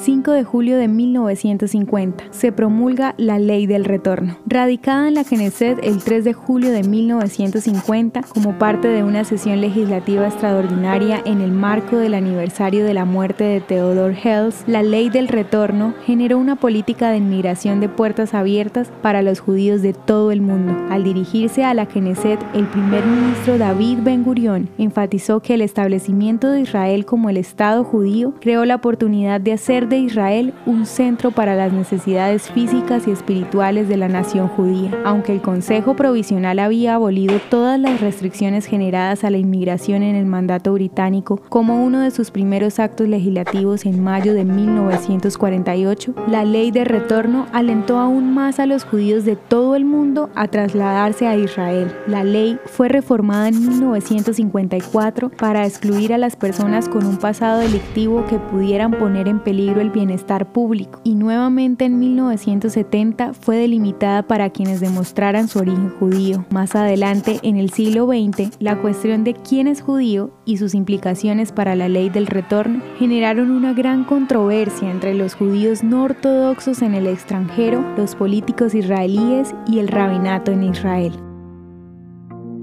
5 de julio de 1950, se promulga la Ley del Retorno. Radicada en la Knesset el 3 de julio de 1950 como parte de una sesión legislativa extraordinaria en el marco del aniversario de la muerte de Theodore Herzl, la Ley del Retorno generó una política de inmigración de puertas abiertas para los judíos de todo el mundo. Al dirigirse a la Knesset, el primer ministro David Ben Gurion enfatizó que el establecimiento de Israel como el Estado judío creó la oportunidad de hacer de Israel un centro para las necesidades físicas y espirituales de la nación judía. Aunque el Consejo Provisional había abolido todas las restricciones generadas a la inmigración en el mandato británico como uno de sus primeros actos legislativos en mayo de 1948, la ley de retorno alentó aún más a los judíos de todo el mundo a trasladarse a Israel. La ley fue reformada en 1954 para excluir a las personas con un pasado delictivo que pudieran poner en peligro el bienestar público y nuevamente en 1970 fue delimitada para quienes demostraran su origen judío. Más adelante, en el siglo XX, la cuestión de quién es judío y sus implicaciones para la ley del retorno generaron una gran controversia entre los judíos no ortodoxos en el extranjero, los políticos israelíes y el rabinato en Israel.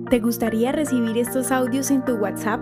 ¿Te gustaría recibir estos audios en tu WhatsApp?